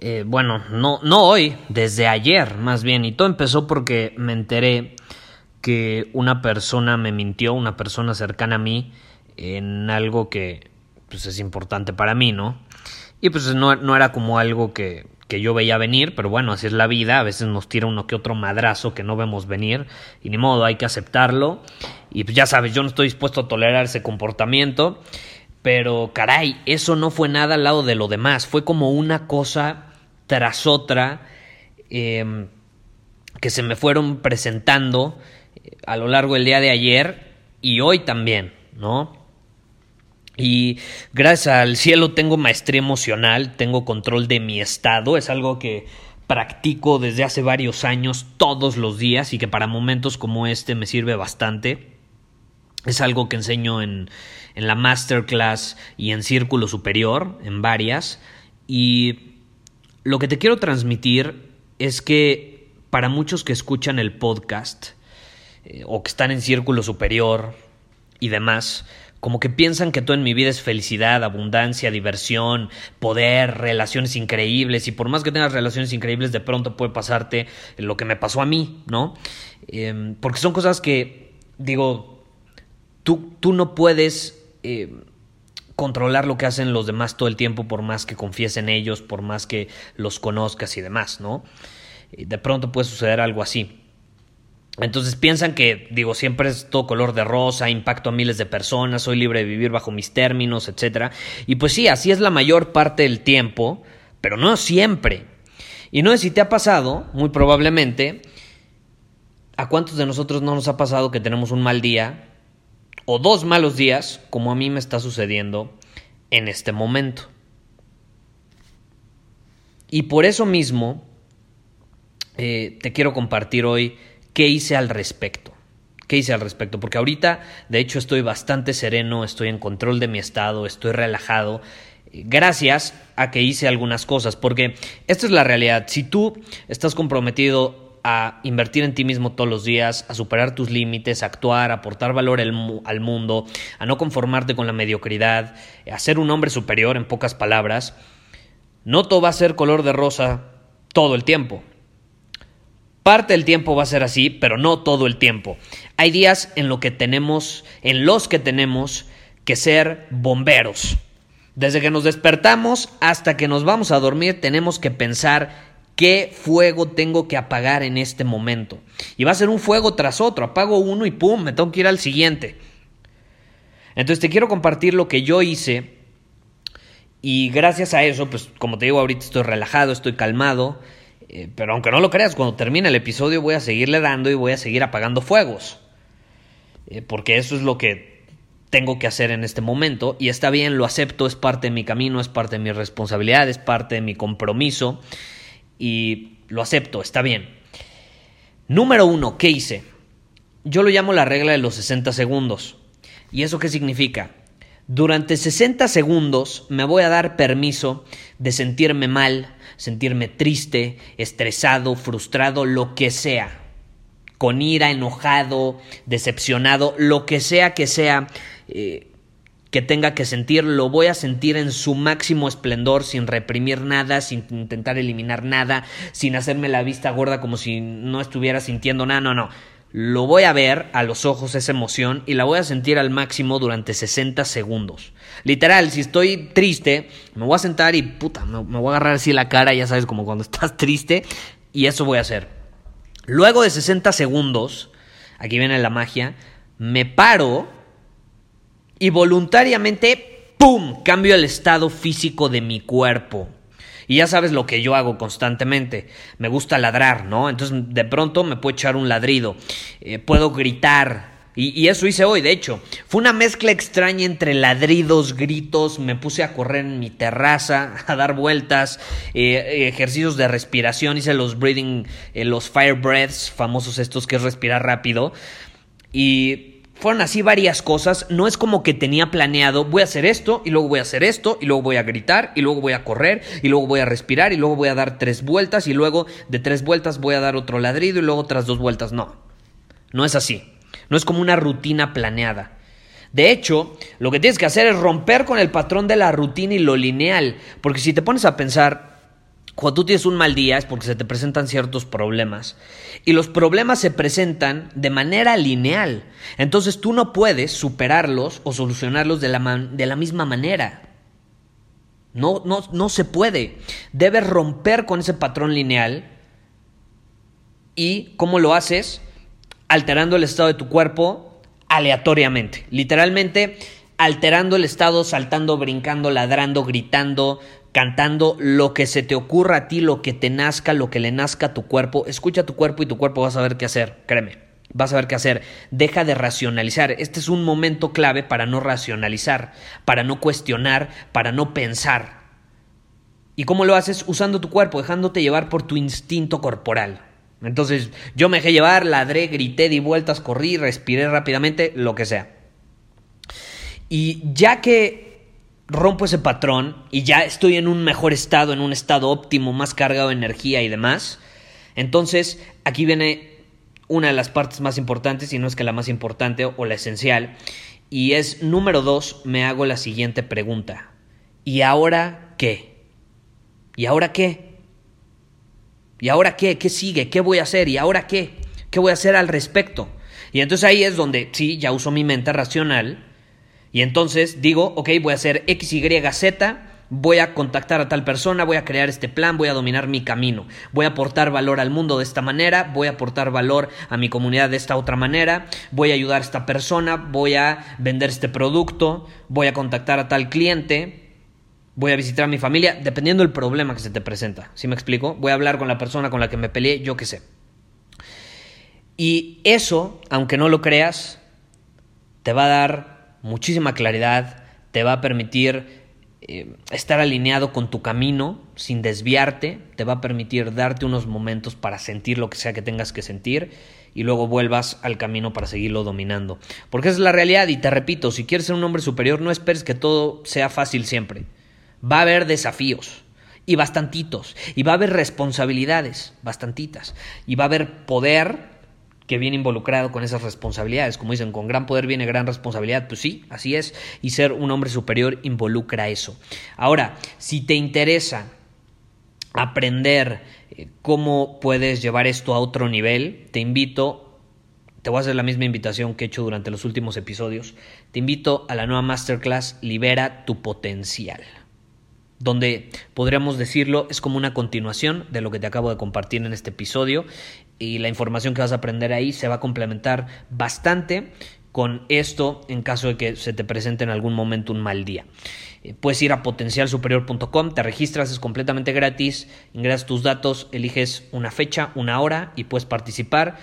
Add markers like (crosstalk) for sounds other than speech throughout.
Eh, bueno, no, no hoy, desde ayer más bien. Y todo empezó porque me enteré que una persona me mintió, una persona cercana a mí, en algo que pues, es importante para mí, ¿no? Y pues no, no era como algo que, que yo veía venir, pero bueno, así es la vida, a veces nos tira uno que otro madrazo que no vemos venir, y ni modo, hay que aceptarlo, y pues ya sabes, yo no estoy dispuesto a tolerar ese comportamiento, pero caray, eso no fue nada al lado de lo demás, fue como una cosa tras otra em, que se me fueron presentando eh, a lo largo del día de ayer y hoy también, ¿no? Y gracias al cielo tengo maestría emocional, tengo control de mi estado, es algo que practico desde hace varios años todos los días y que para momentos como este me sirve bastante. Es algo que enseño en, en la masterclass y en círculo superior, en varias. Y lo que te quiero transmitir es que para muchos que escuchan el podcast eh, o que están en círculo superior y demás, como que piensan que todo en mi vida es felicidad, abundancia, diversión, poder, relaciones increíbles, y por más que tengas relaciones increíbles, de pronto puede pasarte lo que me pasó a mí, ¿no? Em, porque son cosas que, digo, tú, tú no puedes eh, controlar lo que hacen los demás todo el tiempo, por más que confíes en ellos, por más que los conozcas y demás, ¿no? De pronto puede suceder algo así. Entonces piensan que, digo, siempre es todo color de rosa, impacto a miles de personas, soy libre de vivir bajo mis términos, etc. Y pues sí, así es la mayor parte del tiempo, pero no siempre. Y no sé si te ha pasado, muy probablemente, ¿a cuántos de nosotros no nos ha pasado que tenemos un mal día o dos malos días, como a mí me está sucediendo en este momento? Y por eso mismo eh, te quiero compartir hoy ¿Qué hice al respecto? ¿Qué hice al respecto? Porque ahorita, de hecho, estoy bastante sereno, estoy en control de mi estado, estoy relajado, gracias a que hice algunas cosas, porque esta es la realidad. Si tú estás comprometido a invertir en ti mismo todos los días, a superar tus límites, a actuar, a aportar valor al mundo, a no conformarte con la mediocridad, a ser un hombre superior, en pocas palabras, no todo va a ser color de rosa todo el tiempo. Parte del tiempo va a ser así, pero no todo el tiempo. Hay días en, lo que tenemos, en los que tenemos que ser bomberos. Desde que nos despertamos hasta que nos vamos a dormir tenemos que pensar qué fuego tengo que apagar en este momento. Y va a ser un fuego tras otro. Apago uno y pum, me tengo que ir al siguiente. Entonces te quiero compartir lo que yo hice. Y gracias a eso, pues como te digo, ahorita estoy relajado, estoy calmado. Eh, pero aunque no lo creas, cuando termine el episodio voy a seguirle dando y voy a seguir apagando fuegos. Eh, porque eso es lo que tengo que hacer en este momento. Y está bien, lo acepto, es parte de mi camino, es parte de mi responsabilidad, es parte de mi compromiso. Y lo acepto, está bien. Número uno, ¿qué hice? Yo lo llamo la regla de los 60 segundos. ¿Y eso qué significa? Durante 60 segundos me voy a dar permiso de sentirme mal, sentirme triste, estresado, frustrado, lo que sea. Con ira, enojado, decepcionado, lo que sea que sea eh, que tenga que sentir, lo voy a sentir en su máximo esplendor, sin reprimir nada, sin intentar eliminar nada, sin hacerme la vista gorda como si no estuviera sintiendo nada, no, no. lo voy a ver a los ojos esa emoción y la voy a sentir al máximo durante 60 segundos. Literal, si estoy triste, me voy a sentar y puta, me, me voy a agarrar así la cara, ya sabes, como cuando (laughs) estás triste, y eso voy a hacer. Luego de 60 segundos, aquí viene la magia, me paro y voluntariamente, ¡pum!, cambio el estado físico de mi cuerpo. Y ya sabes lo que yo hago constantemente. Me gusta ladrar, ¿no? Entonces de pronto me puedo echar un ladrido. Eh, puedo gritar. Y, eso hice hoy, de hecho. Fue una mezcla extraña entre ladridos, gritos. Me puse a correr en mi terraza, a dar vueltas, eh, ejercicios de respiración. Hice los breathing, eh, los fire breaths, famosos estos que es respirar rápido. Y fueron así varias cosas. No es como que tenía planeado, voy a hacer esto, y luego voy a hacer esto, y luego voy a gritar, y luego voy a correr, y luego voy a respirar, y luego voy a dar tres vueltas, y luego de tres vueltas voy a dar otro ladrido, y luego otras dos vueltas. No, no es así. No es como una rutina planeada. De hecho, lo que tienes que hacer es romper con el patrón de la rutina y lo lineal, porque si te pones a pensar, cuando tú tienes un mal día es porque se te presentan ciertos problemas. Y los problemas se presentan de manera lineal. Entonces tú no puedes superarlos o solucionarlos de la, de la misma manera. No, no, no se puede. Debes romper con ese patrón lineal. ¿Y cómo lo haces? Alterando el estado de tu cuerpo aleatoriamente. Literalmente alterando el estado, saltando, brincando, ladrando, gritando, cantando lo que se te ocurra a ti, lo que te nazca, lo que le nazca a tu cuerpo. Escucha tu cuerpo y tu cuerpo va a saber qué hacer, créeme. Vas a ver qué hacer. Deja de racionalizar. Este es un momento clave para no racionalizar, para no cuestionar, para no pensar. ¿Y cómo lo haces? Usando tu cuerpo, dejándote llevar por tu instinto corporal. Entonces, yo me dejé llevar, ladré, grité, di vueltas, corrí, respiré rápidamente, lo que sea. Y ya que rompo ese patrón y ya estoy en un mejor estado, en un estado óptimo, más cargado de energía y demás. Entonces, aquí viene una de las partes más importantes, y no es que la más importante o la esencial, y es número dos, me hago la siguiente pregunta. ¿Y ahora qué? ¿Y ahora qué? ¿Y ahora qué? ¿Qué sigue? ¿Qué voy a hacer? ¿Y ahora qué? ¿Qué voy a hacer al respecto? Y entonces ahí es donde, sí, ya uso mi mente racional, y entonces digo, ok, voy a hacer X, Y, Z, voy a contactar a tal persona, voy a crear este plan, voy a dominar mi camino, voy a aportar valor al mundo de esta manera, voy a aportar valor a mi comunidad de esta otra manera, voy a ayudar a esta persona, voy a vender este producto, voy a contactar a tal cliente, voy a visitar a mi familia, dependiendo del problema que se te presenta. ¿Sí me explico? Voy a hablar con la persona con la que me peleé, yo qué sé. Y eso, aunque no lo creas, te va a dar muchísima claridad, te va a permitir eh, estar alineado con tu camino sin desviarte, te va a permitir darte unos momentos para sentir lo que sea que tengas que sentir y luego vuelvas al camino para seguirlo dominando. Porque esa es la realidad y te repito, si quieres ser un hombre superior no esperes que todo sea fácil siempre. Va a haber desafíos y bastantitos y va a haber responsabilidades, bastantitas y va a haber poder que viene involucrado con esas responsabilidades. Como dicen, con gran poder viene gran responsabilidad. Pues sí, así es. Y ser un hombre superior involucra eso. Ahora, si te interesa aprender eh, cómo puedes llevar esto a otro nivel, te invito, te voy a hacer la misma invitación que he hecho durante los últimos episodios, te invito a la nueva masterclass Libera tu potencial donde podríamos decirlo es como una continuación de lo que te acabo de compartir en este episodio y la información que vas a aprender ahí se va a complementar bastante con esto en caso de que se te presente en algún momento un mal día. Eh, puedes ir a potencialsuperior.com, te registras, es completamente gratis, ingresas tus datos, eliges una fecha, una hora y puedes participar.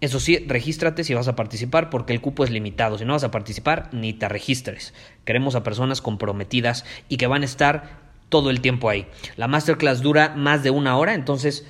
Eso sí, regístrate si vas a participar porque el cupo es limitado. Si no vas a participar, ni te registres. Queremos a personas comprometidas y que van a estar todo el tiempo ahí. La masterclass dura más de una hora, entonces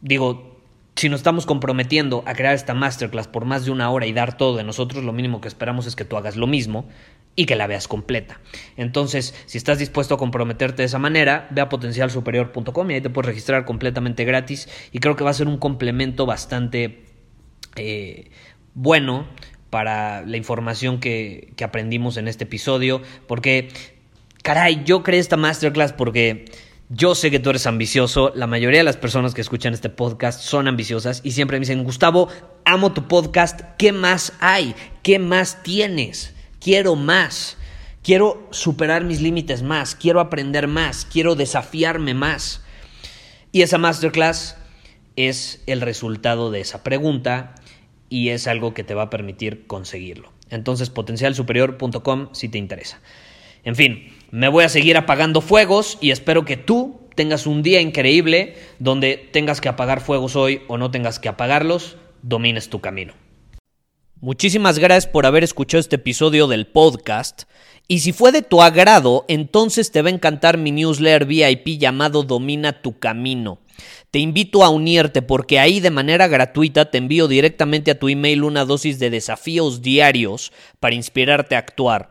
digo, si nos estamos comprometiendo a crear esta masterclass por más de una hora y dar todo de nosotros, lo mínimo que esperamos es que tú hagas lo mismo y que la veas completa. Entonces, si estás dispuesto a comprometerte de esa manera, ve a potencialsuperior.com y ahí te puedes registrar completamente gratis y creo que va a ser un complemento bastante eh, bueno para la información que, que aprendimos en este episodio, porque caray, yo creé esta masterclass porque Yo sé que tú eres ambicioso, la mayoría de las personas que escuchan este podcast son ambiciosas y siempre me dicen, Gustavo, amo tu podcast, ¿qué más hay? ¿Qué más tienes? Quiero más, quiero superar mis límites más, quiero aprender más, quiero desafiarme más. Y esa masterclass es el resultado de esa pregunta y es algo que te va a permitir conseguirlo. Entonces, potencialsuperior.com si te interesa. En fin, me voy a seguir apagando fuegos y espero que tú tengas un día increíble donde tengas que apagar fuegos hoy o no tengas que apagarlos, domines tu camino. Muchísimas gracias por haber escuchado este episodio del podcast. Y si fue de tu agrado, entonces te va a encantar mi newsletter VIP llamado Domina tu Camino. Te invito a unirte porque ahí de manera gratuita te envío directamente a tu email una dosis de desafíos diarios para inspirarte a actuar.